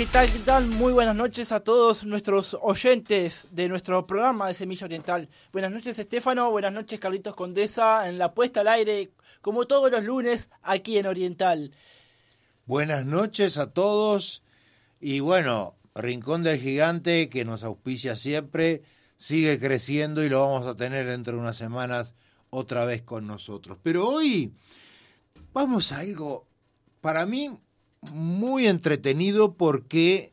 ¿Qué tal? ¿Qué tal? Muy buenas noches a todos nuestros oyentes de nuestro programa de Semilla Oriental. Buenas noches, Estefano. Buenas noches, Carlitos Condesa, en la puesta al aire, como todos los lunes, aquí en Oriental. Buenas noches a todos. Y bueno, Rincón del Gigante, que nos auspicia siempre, sigue creciendo y lo vamos a tener dentro de unas semanas otra vez con nosotros. Pero hoy vamos a algo, para mí, muy entretenido porque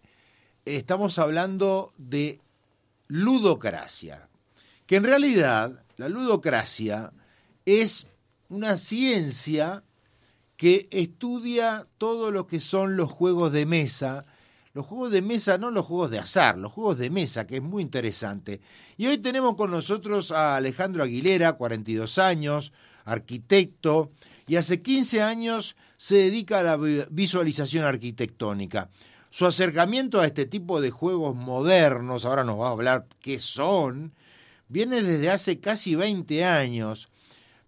estamos hablando de ludocracia, que en realidad la ludocracia es una ciencia que estudia todo lo que son los juegos de mesa, los juegos de mesa, no los juegos de azar, los juegos de mesa, que es muy interesante. Y hoy tenemos con nosotros a Alejandro Aguilera, 42 años, arquitecto, y hace 15 años se dedica a la visualización arquitectónica. Su acercamiento a este tipo de juegos modernos, ahora nos va a hablar qué son, viene desde hace casi 20 años,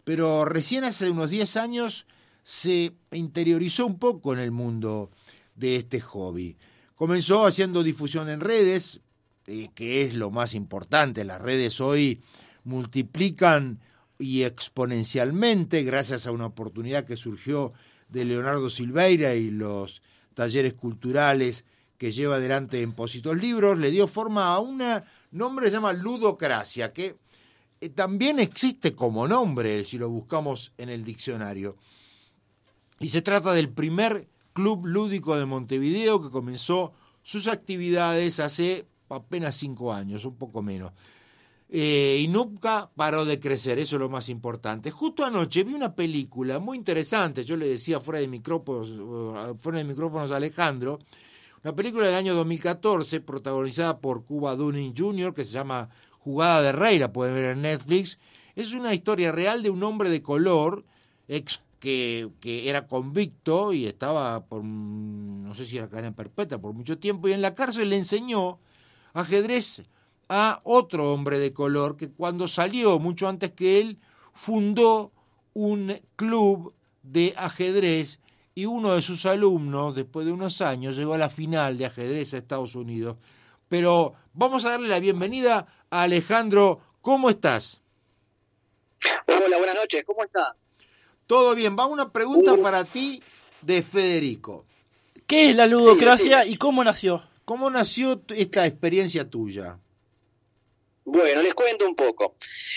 pero recién hace unos 10 años se interiorizó un poco en el mundo de este hobby. Comenzó haciendo difusión en redes, eh, que es lo más importante. Las redes hoy multiplican y exponencialmente gracias a una oportunidad que surgió de Leonardo Silveira y los talleres culturales que lleva adelante en Positos Libros, le dio forma a un nombre que se llama ludocracia, que eh, también existe como nombre si lo buscamos en el diccionario. Y se trata del primer club lúdico de Montevideo que comenzó sus actividades hace apenas cinco años, un poco menos. Eh, y nunca paró de crecer, eso es lo más importante. Justo anoche vi una película muy interesante, yo le decía fuera de micrófonos, fuera de micrófonos a Alejandro, una película del año 2014 protagonizada por Cuba Dunning Jr., que se llama Jugada de Rey, la pueden ver en Netflix. Es una historia real de un hombre de color ex que, que, era convicto y estaba por, no sé si era cadena perpetua, por mucho tiempo, y en la cárcel le enseñó ajedrez a otro hombre de color que cuando salió, mucho antes que él, fundó un club de ajedrez y uno de sus alumnos, después de unos años, llegó a la final de ajedrez a Estados Unidos. Pero vamos a darle la bienvenida a Alejandro. ¿Cómo estás? Hola, buenas noches. ¿Cómo está? Todo bien. Va una pregunta para ti de Federico. ¿Qué es la ludocracia y cómo nació? ¿Cómo nació esta experiencia tuya? Bueno, les cuento un poco.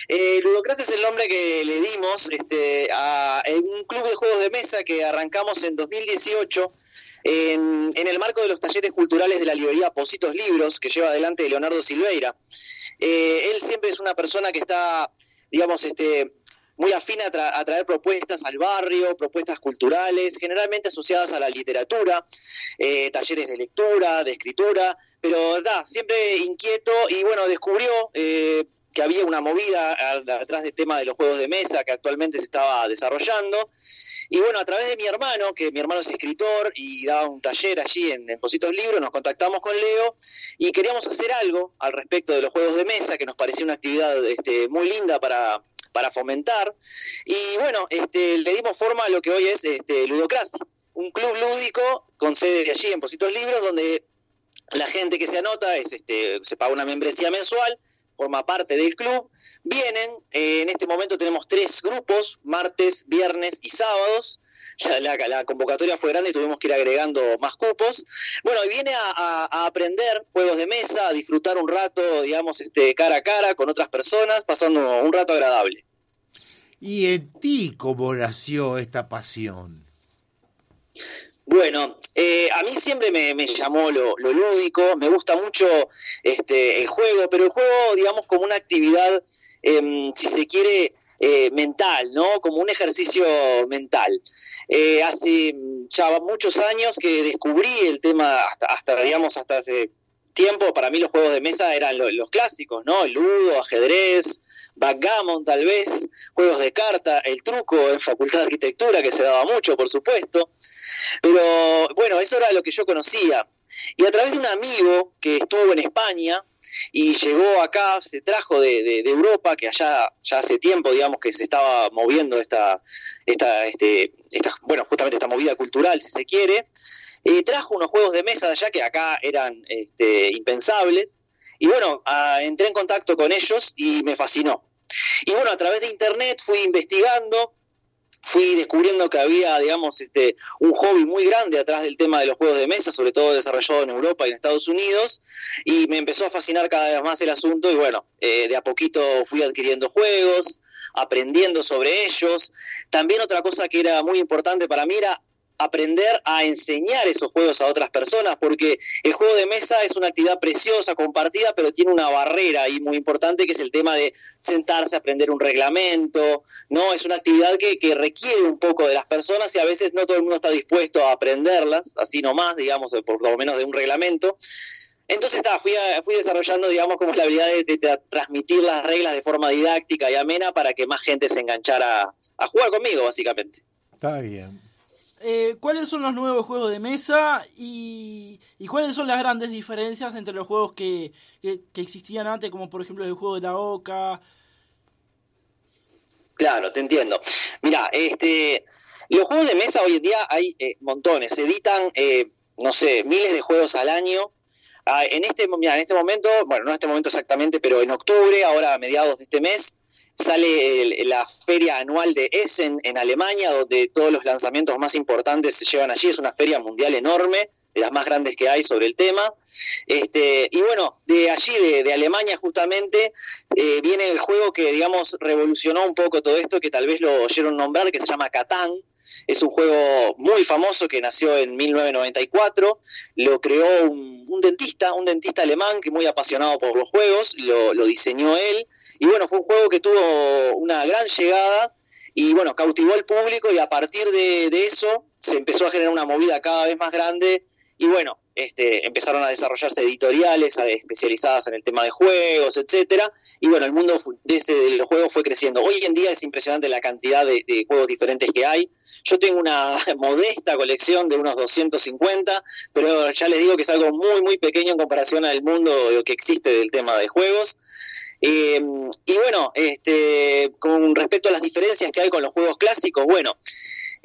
Eh, es el nombre que le dimos este, a un club de juegos de mesa que arrancamos en 2018 en, en, el marco de los talleres culturales de la librería Positos Libros que lleva adelante Leonardo Silveira. Eh, él siempre es una persona que está, digamos, este, muy afín a, traer propuestas al barrio, propuestas culturales, generalmente asociadas a la literatura, eh, talleres de lectura, de escritura, pero da, siempre inquieto y bueno, descubrió eh, que había una movida atrás del tema de los juegos de mesa que actualmente se estaba desarrollando. Y bueno, a través de mi hermano, que mi hermano es escritor y daba un taller allí en, en Positos Libros, nos contactamos con Leo y queríamos hacer algo al respecto de los juegos de mesa, que nos parecía una actividad este, muy linda para, para fomentar. Y bueno, este, le dimos forma a lo que hoy es este, Ludocracia, un club lúdico con sede de allí en Positos Libros, donde la gente que se anota es, este, se paga una membresía mensual, forma parte del club. Vienen, eh, en este momento tenemos tres grupos, martes, viernes y sábados. La, la, convocatoria fue grande y tuvimos que ir agregando más cupos. Bueno, y viene a, a, aprender juegos de mesa, a disfrutar un rato, digamos, este, cara a cara con otras personas, pasando un rato agradable. ¿Y en ti cómo nació esta pasión? Bueno, eh, a mí siempre me, llamó lo, lúdico, me gusta mucho este, el juego, pero el juego, digamos, como una actividad, em, si se quiere, eh, mental, ¿no? Como un ejercicio mental. Eh, hace ya muchos años que descubrí el tema, hasta, digamos, hasta hace tiempo, para mí los juegos de mesa eran los clásicos, ¿no? El ludo, ajedrez, backgammon tal vez, juegos de carta, el truco en Facultad de Arquitectura, que se daba mucho, por supuesto. Pero bueno, eso era lo que yo conocía. Y a través de un amigo que estuvo en España y llegó acá, se trajo de, Europa, que allá ya hace tiempo, digamos, que se estaba moviendo esta, esta, este, esta, bueno, justamente esta movida cultural, si se quiere, eh, trajo unos juegos de mesa de allá que acá eran este, impensables y bueno, entré en contacto con ellos y me fascinó. Y bueno, a través de internet fui investigando, fui descubriendo que había, digamos, este, un hobby muy grande atrás del tema de los juegos de mesa, sobre todo desarrollado en Europa y en Estados Unidos, y me empezó a fascinar cada vez más el asunto y bueno, eh, de a poquito fui adquiriendo juegos, aprendiendo sobre ellos. También otra cosa que era muy importante para mí era aprender a enseñar esos juegos a otras personas, porque el juego de mesa es una actividad preciosa, compartida, pero tiene una barrera ahí muy importante que es el tema de sentarse a aprender un reglamento, ¿no? Es una actividad que, requiere un poco de las personas y a veces no todo el mundo está dispuesto a aprenderlas, así nomás, digamos, por lo menos de un reglamento. Entonces está, fui, fui desarrollando, digamos, como la habilidad de, transmitir las reglas de forma didáctica y amena para que más gente se enganchara a jugar conmigo, básicamente. Está bien. Eh, ¿cuáles son los nuevos juegos de mesa y, cuáles son las grandes diferencias entre los juegos que, existían antes, como por ejemplo el juego de la Oca? Claro, te entiendo. Mira, este, los juegos de mesa hoy en día hay eh, montones, se editan, eh, no sé, miles de juegos al año. Ah, en, este, en este momento, bueno, no en este momento exactamente, pero en octubre, ahora a mediados de este mes, sale la feria anual de Essen en Alemania, donde todos los lanzamientos más importantes se llevan allí. Es una feria mundial enorme, de las más grandes que hay sobre el tema. Este, y bueno, de allí, de, Alemania justamente, eh, viene el juego que, digamos, revolucionó un poco todo esto, que tal vez lo oyeron nombrar, que se llama Catán. Es un juego muy famoso que nació en 1994, lo creó un, dentista, un dentista alemán que muy apasionado por los juegos, lo, lo diseñó él, y bueno, fue un juego que tuvo una gran llegada y bueno, cautivó al público y a partir de, eso se empezó a generar una movida cada vez más grande y bueno, este, empezaron a desarrollarse editoriales especializadas en el tema de juegos, etcétera, y bueno, el mundo de, ese, de los juegos fue creciendo. Hoy en día es impresionante la cantidad de, juegos diferentes que hay. Yo tengo una modesta colección de unos 250, pero ya les digo que es algo muy, muy pequeño en comparación al mundo que existe del tema de juegos. Em, y bueno, este, con respecto a las diferencias que hay con los juegos clásicos, bueno,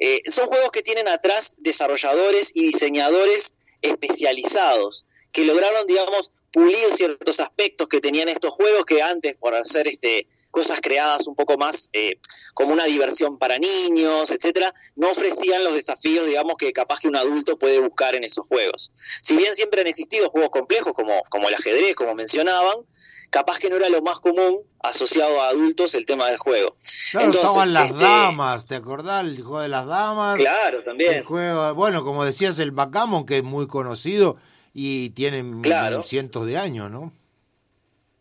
eh, son juegos que tienen atrás desarrolladores y diseñadores especializados que lograron, digamos, pulir ciertos aspectos que tenían estos juegos que antes, por hacer este, cosas creadas un poco más eh, como una diversión para niños, etcétera, no ofrecían los desafíos, digamos, que capaz que un adulto puede buscar en esos juegos. Si bien siempre han existido juegos complejos como, como el ajedrez, como mencionaban, capaz que no era lo más común asociado a adultos el tema del juego. Claro, estaban las este, damas, ¿te acordás? El juego de las damas. Claro, también. El juego, bueno, como decías, el backgammon, que es muy conocido y tiene cientos de años, ¿no?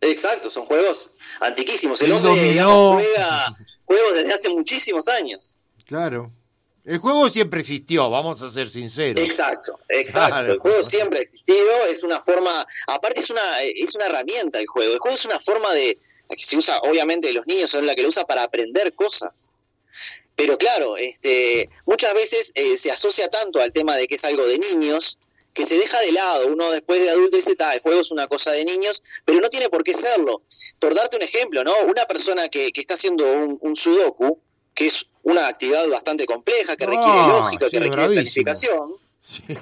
Exacto, son juegos antiquísimos. El, hombre juega juegos desde hace muchísimos años. Claro. El juego siempre existió, vamos a ser sinceros. Exacto, exacto. El juego siempre ha existido, es una forma, aparte es una, es una herramienta el juego. El juego es una forma de, que se usa, obviamente los niños son la que lo usa para aprender cosas. Pero claro, este, muchas veces eh, se asocia tanto al tema de que es algo de niños, que se deja de lado. Uno después de adulto dice, el juego es una cosa de niños, pero no tiene por qué serlo. Por darte un ejemplo, ¿no? Una persona que, que está haciendo un, un sudoku, que es una actividad bastante compleja, que requiere ah, lógica, que requiere planificación.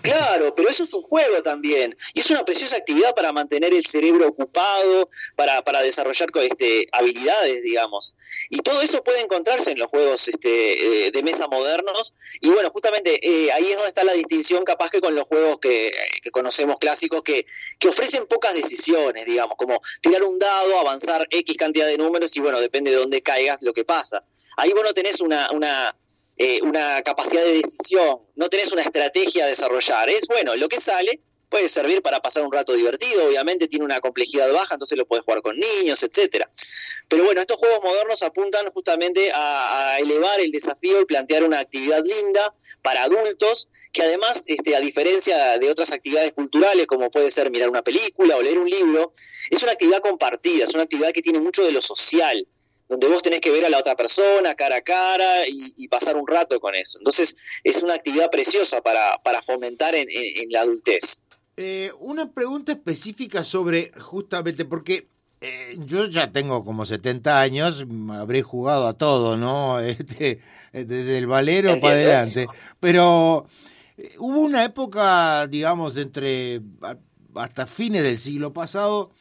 Claro, pero eso es un juego también. Y es una preciosa actividad para mantener el cerebro ocupado, para, para desarrollar este, habilidades, digamos. Y todo eso puede encontrarse en los juegos este, eh, de mesa modernos. Y bueno, justamente eh, ahí es donde está la distinción capaz que con los juegos que, conocemos clásicos, que, que ofrecen pocas decisiones, digamos, como tirar un dado, avanzar X cantidad de números y bueno, depende de dónde caigas lo que pasa. Ahí vos no tenés una, una eh, una capacidad de decisión, no tenés una estrategia a desarrollar. Es bueno, lo que sale puede servir para pasar un rato divertido, obviamente tiene una complejidad baja, entonces lo puedes jugar con niños, etcétera. Pero bueno, estos juegos modernos apuntan justamente a, elevar el desafío y plantear una actividad linda para adultos, que además, este, a diferencia de otras actividades culturales, como puede ser mirar una película o leer un libro, es una actividad compartida, es una actividad que tiene mucho de lo social donde vos tenés que ver a la otra persona cara a cara y, pasar un rato con eso. Entonces es una actividad preciosa para, para fomentar en, la adultez. Eh, una pregunta específica sobre justamente porque eh, yo ya tengo como 70 años, habré jugado a todo, ¿no? Este, desde el valero para adelante. Pero eh, hubo una época, digamos, entre hasta fines del siglo pasado,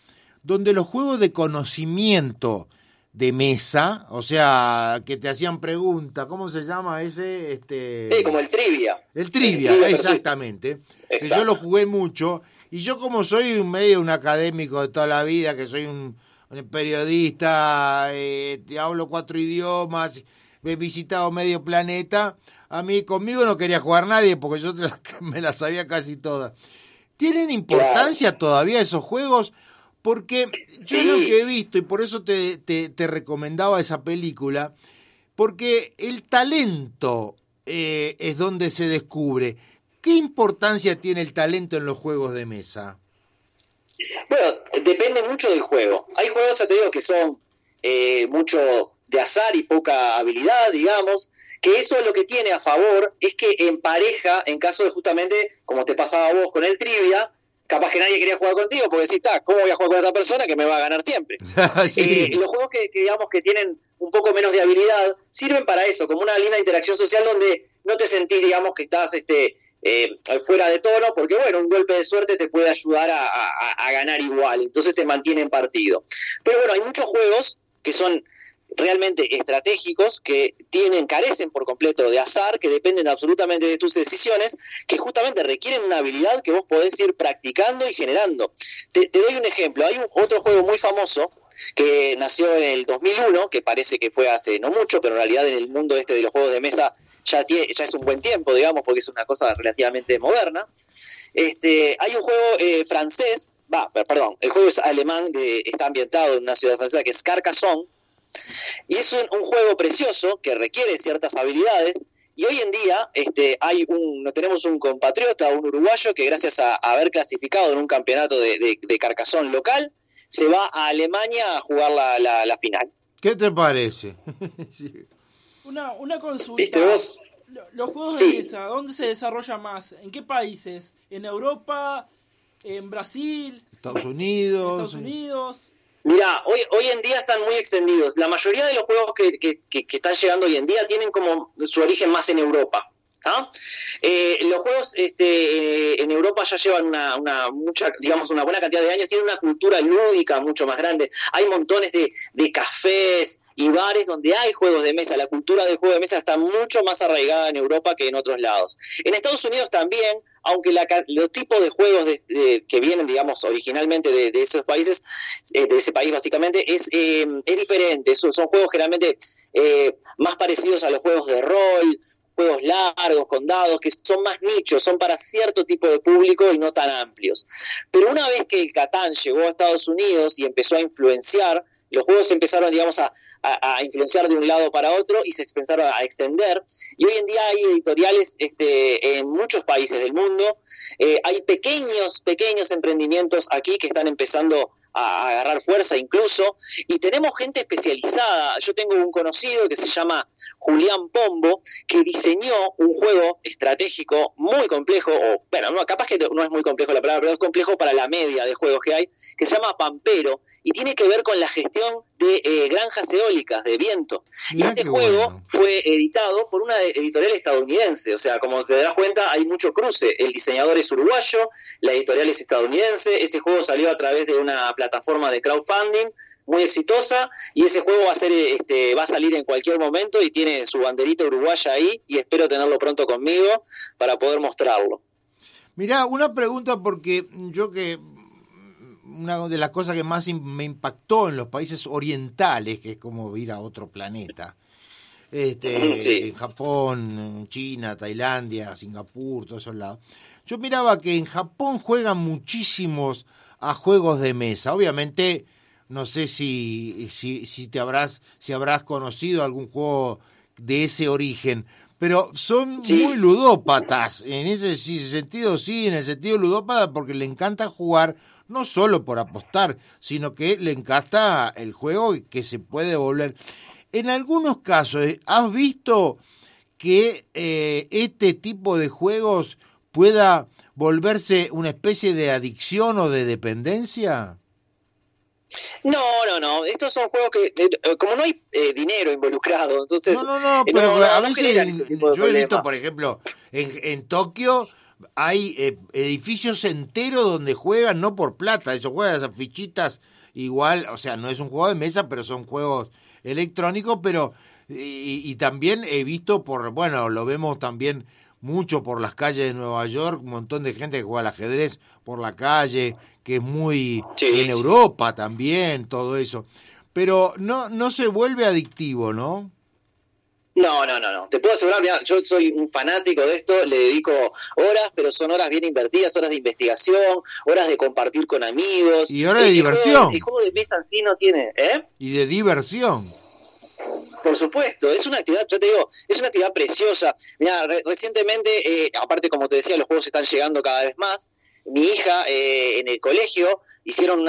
donde los juegos de conocimiento de mesa, o sea, que te hacían preguntas, ¿cómo se llama ese? Este... Sí, como el trivia. El trivia, exactamente. Que yo lo jugué mucho. Y yo como soy un medio un académico de toda la vida, que soy un, periodista, eh, te hablo cuatro idiomas, he visitado medio planeta, a mí conmigo no quería jugar nadie porque yo me las sabía casi todas. ¿Tienen importancia todavía esos juegos? Porque yo lo que he visto, y por eso te, te, recomendaba esa película, porque el talento eh, es donde se descubre. ¿Qué importancia tiene el talento en los juegos de mesa? Bueno, depende mucho del juego. Hay juegos, ya te digo, que son eh, mucho de azar y poca habilidad, digamos, que eso lo que tiene a favor es que en pareja, en caso de justamente, como te pasaba a vos con el trivia, capaz que nadie quería jugar contigo porque decís, está, ¿cómo voy a jugar con esta persona que me va a ganar siempre? Eh, los juegos que, digamos que tienen un poco menos de habilidad sirven para eso, como una linda interacción social donde no te sentís, digamos, que estás este, eh, fuera de tono, porque bueno, un golpe de suerte te puede ayudar a, ganar igual, entonces te mantiene en partido. Pero bueno, hay muchos juegos que son realmente estratégicos que tienen, carecen por completo de azar, que dependen absolutamente de tus decisiones, que justamente requieren una habilidad que vos podés ir practicando y generando. Te, doy un ejemplo, hay un, otro juego muy famoso que nació en el 2001, que parece que fue hace no mucho, pero en realidad en el mundo este de los juegos de mesa ya, es un buen tiempo, digamos, porque es una cosa relativamente moderna. Este, hay un juego eh, francés, va, perdón, el juego es alemán, de, está ambientado en una ciudad francesa que es Carcassonne, y es un, juego precioso que requiere ciertas habilidades. Y hoy en día este, hay un, tenemos un compatriota, un uruguayo, que gracias a, haber clasificado en un campeonato de, de, local, se va a Alemania a jugar la, la, final. ¿Qué te parece? una, una consulta. Los juegos de mesa, ¿dónde se desarrolla más? ¿En qué países? ¿En Europa? ¿En Brasil? Estados Unidos. Estados Unidos. Mira, hoy, hoy en día están muy extendidos. La mayoría de los juegos que, que, que, están llegando hoy en día tienen como su origen más en Europa. Eh, los juegos este, eh, en Europa ya llevan una, mucha, digamos, una buena cantidad de años, tienen una cultura lúdica mucho más grande. Hay montones de, de cafés, y bares donde hay juegos de mesa. La cultura del juego de mesa está mucho más arraigada en Europa que en otros lados. En Estados Unidos también, aunque la, los tipos de juegos que vienen, digamos, originalmente de, esos países, eh, de ese país básicamente, es, es diferente. Son, juegos generalmente más parecidos a los juegos de rol, juegos largos, con dados, que son más nichos, son para cierto tipo de público y no tan amplios. Pero una vez que el Catán llegó a Estados Unidos y empezó a influenciar, los juegos empezaron, digamos, a, a, influenciar de un lado para otro y se empezaron a extender. Y hoy en día hay editoriales este, en muchos países del mundo. Eh, hay pequeños, pequeños emprendimientos aquí que están empezando a, agarrar fuerza incluso. Y tenemos gente especializada. Yo tengo un conocido que se llama Julián Pombo, que diseñó un juego estratégico muy complejo, o bueno, no, capaz que no es muy complejo la palabra, pero es complejo para la media de juegos que hay, que se llama Pampero, y tiene que ver con la gestión de eh, granjas eólicas de viento. y este juego fue editado por una editorial estadounidense, o sea, como te das cuenta, hay mucho cruce. El diseñador es uruguayo, la editorial es estadounidense, ese juego salió a través de una plataforma de crowdfunding muy exitosa y ese juego va a ser este va a salir en cualquier momento y tiene su banderita uruguaya ahí y espero tenerlo pronto conmigo para poder mostrarlo. Mirá, una pregunta porque yo que una de las cosas que más me impactó en los países orientales, que es como ir a otro planeta, este, en Japón, China, Tailandia, Singapur, todos esos lados. Yo miraba que en Japón juegan muchísimos a juegos de mesa. Obviamente, no sé si, si, si te habrás, si habrás conocido algún juego de ese origen, pero son muy ludópatas. En ese sentido, sí, en el sentido ludópata, porque le encanta jugar no solo por apostar, sino que le encanta el juego y que se puede volver. En algunos casos, eh, ¿has visto que eh, este tipo de juegos pueda volverse una especie de adicción o de dependencia? No, no, no. Estos son juegos que, eh, como no hay dinero involucrado, entonces. No, no, no, pero a veces yo he visto, por ejemplo, en, en Tokio hay eh, edificios enteros donde juegan no por plata, eso juegan esas fichitas igual, o sea, no es un juego de mesa, pero son juegos electrónicos, pero y, también he visto por, bueno, lo vemos también mucho por las calles de Nueva York, un montón de gente que juega al ajedrez por la calle, que es muy en Europa también, todo eso. Pero no no se vuelve adictivo, ¿no? No, no, no, no. Te puedo asegurar, yo soy un fanático de esto, le dedico horas, pero son horas bien invertidas, horas de investigación, horas de compartir con amigos. Y horas de diversión. el juego de mesa en sí no tiene, ¿eh? Y de diversión. Por supuesto, es una actividad, yo te digo, es una actividad preciosa. Mira, recientemente, eh, aparte como te decía, los juegos están llegando cada vez más mi hija eh, en el colegio hicieron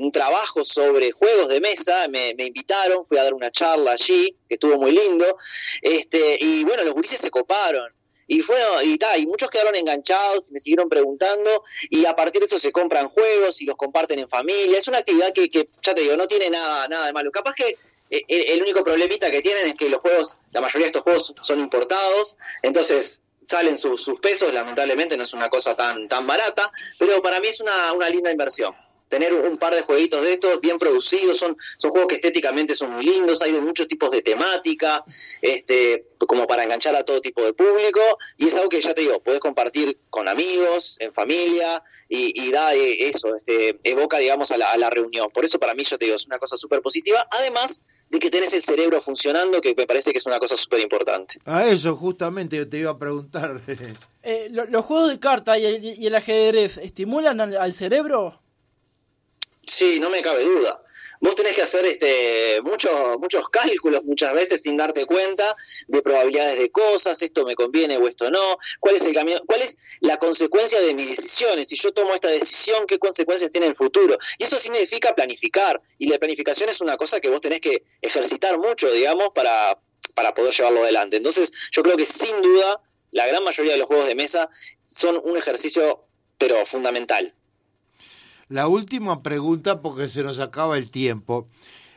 un trabajo sobre juegos de mesa, me, invitaron, fui a dar una charla allí, que estuvo muy lindo, este, y bueno, los gurises se coparon. Y bueno, y, y muchos quedaron enganchados me siguieron preguntando y a partir de eso se compran juegos y los comparten en familia. Es una actividad que, que ya te digo, no tiene nada, nada de malo. Capaz que eh, el, el único problemita que tienen es que los juegos, la mayoría de estos juegos son importados, entonces salen sus, pesos, lamentablemente no es una cosa tan, tan barata, pero para mí es una, una linda inversión tener un par de jueguitos de estos bien producidos, son, son juegos que estéticamente son muy lindos, hay de muchos tipos de temática, este, como para enganchar a todo tipo de público, y es algo que ya te digo, puedes compartir con amigos, en familia, y, da eh, eso, se evoca, digamos, a la, a la reunión. Por eso para mí, yo te digo, es una cosa súper positiva, además de que tenés el cerebro funcionando, que me parece que es una cosa súper importante. A eso justamente yo te iba a preguntar. Eh, ¿Los juegos de carta y el, ajedrez estimulan al cerebro? Sí, no me cabe duda. Vos tenés que hacer este, muchos, muchos cálculos muchas veces sin darte cuenta de probabilidades de cosas, esto me conviene o esto no, cuál es el camino, cuál es la consecuencia de mis decisiones, si yo tomo esta decisión, qué consecuencias tiene el futuro. Y eso significa planificar, y la planificación es una cosa que vos tenés que ejercitar mucho, digamos, para, para poder llevarlo adelante. Entonces, yo creo que sin duda la gran mayoría de los juegos de mesa son un ejercicio, pero fundamental. La última pregunta, porque se nos acaba el tiempo.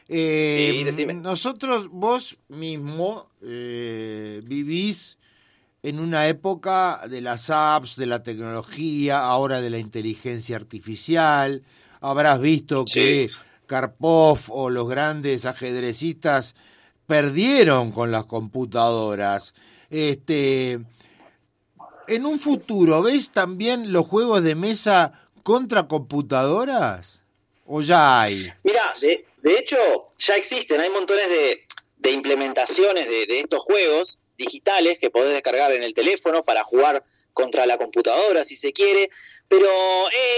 Eh, nosotros, vos mismo, eh, vivís en una época de las apps, de la tecnología, ahora de la inteligencia artificial. Habrás visto que Karpov o los grandes ajedrecistas perdieron con las computadoras. Este, en un futuro, ¿ves también los juegos de mesa contra computadoras? ¿O ya hay? Mira, de, de hecho, ya existen, hay montones de, de implementaciones de, de, estos juegos digitales que podés descargar en el teléfono para jugar contra la computadora si se quiere, pero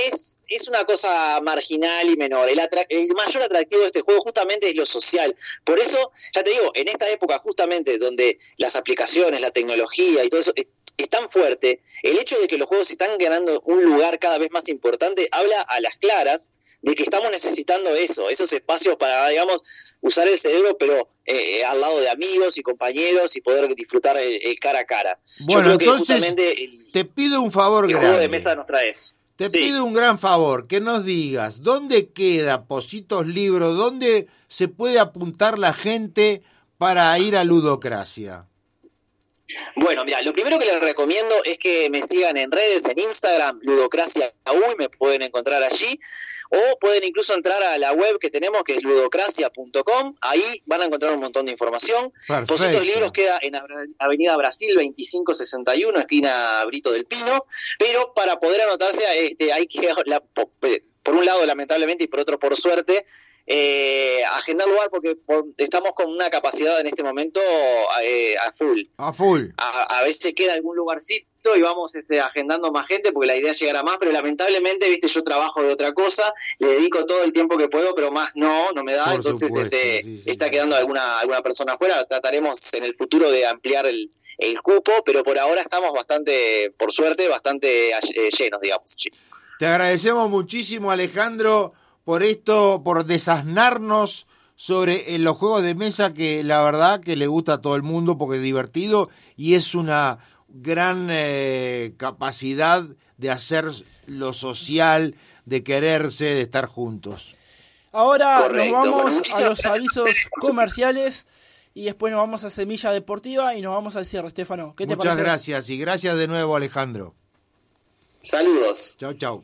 es, es una cosa marginal y menor. El, el, mayor atractivo de este juego justamente es lo social. Por eso, ya te digo, en esta época justamente donde las aplicaciones, la tecnología y todo eso es tan fuerte, el hecho de que los juegos están ganando un lugar cada vez más importante habla a las claras de que estamos necesitando eso, esos espacios para, digamos, usar el cerebro, pero eh, al lado de amigos y compañeros y poder disfrutar el, cara a cara. Bueno, entonces te pido un favor el grande. Juego de mesa nos trae eso. Te pido un gran favor, que nos digas dónde queda Positos Libro, dónde se puede apuntar la gente para ir a Ludocracia. Bueno, mira, lo primero que les recomiendo es que me sigan en redes, en Instagram, Ludocracia me pueden encontrar allí, o pueden incluso entrar a la web que tenemos, que es ludocracia.com, ahí van a encontrar un montón de información. Positos Libros queda en Avenida Brasil 2561, esquina Brito del Pino, pero para poder anotarse este, hay que por un lado lamentablemente y por otro por suerte, eh, agendar lugar porque estamos con una capacidad en este momento eh, a full. A full. A, veces queda algún lugarcito y vamos este, agendando más gente porque la idea es llegar a más, pero lamentablemente, viste, yo trabajo de otra cosa, le dedico todo el tiempo que puedo, pero más no, no me da, entonces este, está quedando alguna, alguna persona afuera. Trataremos en el futuro de ampliar el, el cupo, pero por ahora estamos bastante, por suerte, bastante eh, llenos, digamos. Te agradecemos muchísimo, Alejandro por esto, por desasnarnos sobre eh, los juegos de mesa que la verdad que le gusta a todo el mundo porque es divertido y es una gran eh, capacidad de hacer lo social, de quererse, de estar juntos. Ahora nos vamos a los avisos comerciales y después nos vamos a Semilla Deportiva y nos vamos al cierre, Estefano. ¿Qué te Muchas gracias y gracias de nuevo, Alejandro. Saludos. Chao, chao.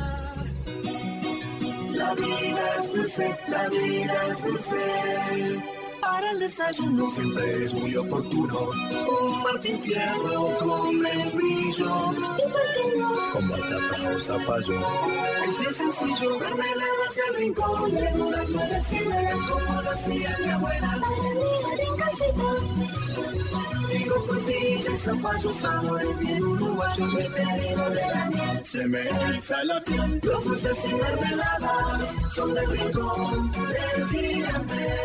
La vida es dulce, la vida es dulce. Para el desayuno siempre es muy oportuno. Un Martín Fierro con brillo. ¿Y por qué no? Con batata o zapallo. Es bien sencillo, mermeladas del rincón. Verduras nuevecitas como lo hacía mi abuela. Digo frutilla y zapallo, sabores bien uruguayos, el pedido de la. Se me eriza la piel, los dulces y mermeladas son del rincón del gigante.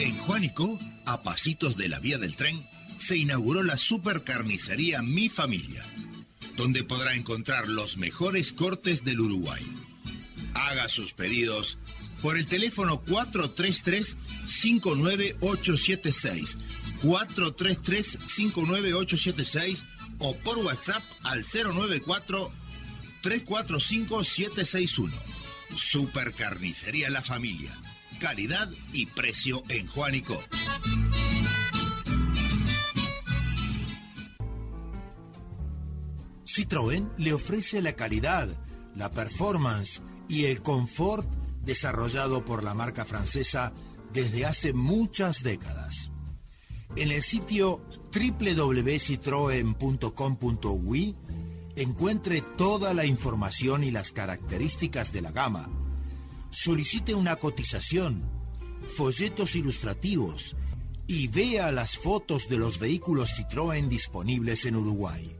En Juanico, a pasitos de la vía del tren, se inauguró la supercarnicería Mi Familia, donde podrá encontrar los mejores cortes del Uruguay. Haga sus pedidos por el teléfono 433-59876, 433-59876 o por WhatsApp al 094-345-761. Supercarnicería La Familia. Calidad y precio en Juanico. Citroën le ofrece la calidad, la performance y el confort desarrollado por la marca francesa desde hace muchas décadas. En el sitio www.citroen.com.ui encuentre toda la información y las características de la gama. Solicite una cotización, folletos ilustrativos y vea las fotos de los vehículos Citroën disponibles en Uruguay.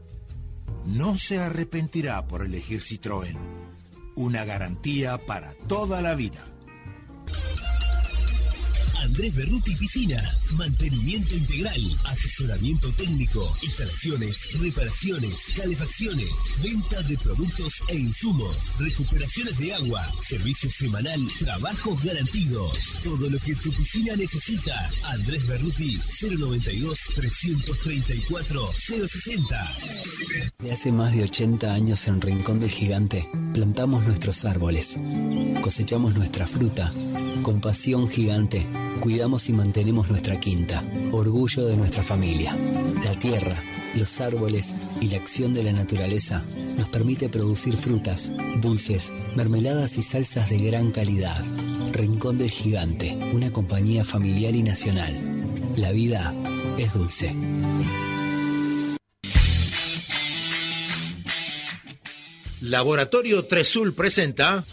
No se arrepentirá por elegir Citroën. Una garantía para toda la vida. Andrés Berruti Piscinas, mantenimiento integral, asesoramiento técnico, instalaciones, reparaciones, calefacciones, venta de productos e insumos, recuperaciones de agua, servicio semanal, trabajos garantidos. Todo lo que tu piscina necesita. Andrés Berruti 092 334 060. De hace más de 80 años en Rincón del Gigante, plantamos nuestros árboles, cosechamos nuestra fruta, con pasión gigante cuidamos y mantenemos nuestra quinta, orgullo de nuestra familia. La tierra, los árboles y la acción de la naturaleza nos permite producir frutas, dulces, mermeladas y salsas de gran calidad. Rincón del Gigante, una compañía familiar y nacional. La vida es dulce. Laboratorio Tresul presenta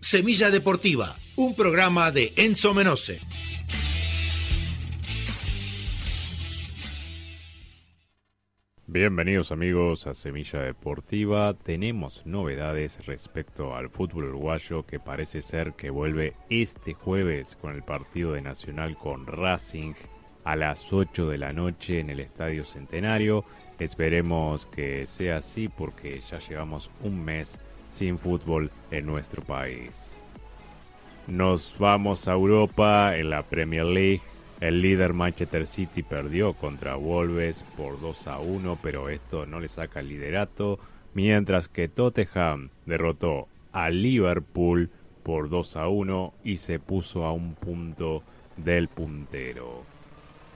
Semilla Deportiva, un programa de Enzo Menose. Bienvenidos amigos a Semilla Deportiva. Tenemos novedades respecto al fútbol uruguayo que parece ser que vuelve este jueves con el partido de Nacional con Racing a las 8 de la noche en el Estadio Centenario. Esperemos que sea así porque ya llevamos un mes sin fútbol en nuestro país. Nos vamos a Europa en la Premier League El líder Manchester City perdió contra Wolves por 2 a 1, pero esto no le saca el liderato, mientras que Tottenham derrotó a Liverpool por 2 a 1 y se puso a un punto del puntero.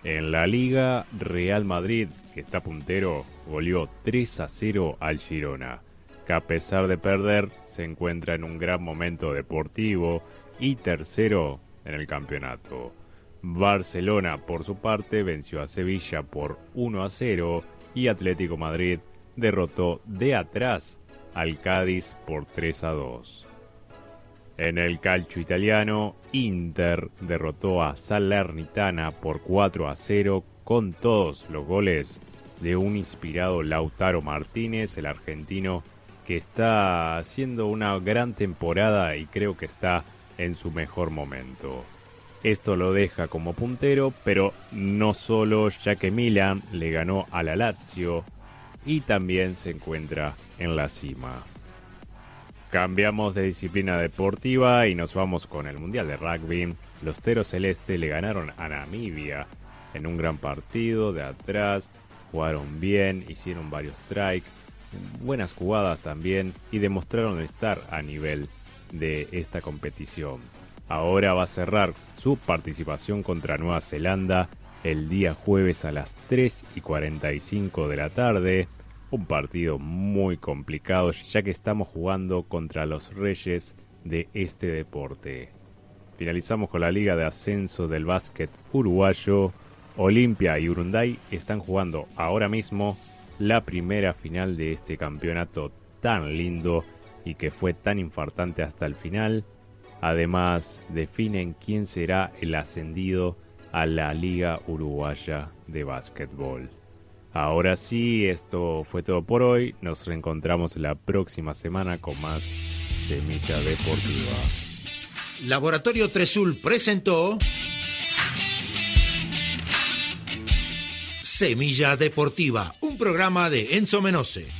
En la liga, Real Madrid, que está puntero, goleó 3 a 0 al Girona, que a pesar de perder se encuentra en un gran momento deportivo y tercero en el campeonato. Barcelona, por su parte, venció a Sevilla por 1 a 0 y Atlético Madrid derrotó de atrás al Cádiz por 3 a 2. En el calcio italiano, Inter derrotó a Salernitana por 4 a 0 con todos los goles de un inspirado Lautaro Martínez, el argentino que está haciendo una gran temporada y creo que está en su mejor momento. Esto lo deja como puntero, pero no solo ya que Milan le ganó a la Lazio y también se encuentra en la cima. Cambiamos de disciplina deportiva y nos vamos con el Mundial de Rugby. Los Teros Celeste le ganaron a Namibia en un gran partido de atrás, jugaron bien, hicieron varios strikes, buenas jugadas también y demostraron estar a nivel de esta competición. Ahora va a cerrar su participación contra Nueva Zelanda el día jueves a las 3 y 45 de la tarde. Un partido muy complicado ya que estamos jugando contra los reyes de este deporte. Finalizamos con la liga de ascenso del básquet uruguayo. Olimpia y Urunday están jugando ahora mismo la primera final de este campeonato tan lindo y que fue tan infartante hasta el final. Además, definen quién será el ascendido a la Liga Uruguaya de Básquetbol. Ahora sí, esto fue todo por hoy. Nos reencontramos la próxima semana con más Semilla Deportiva. Laboratorio Tresul presentó Semilla Deportiva, un programa de Enzo Menose.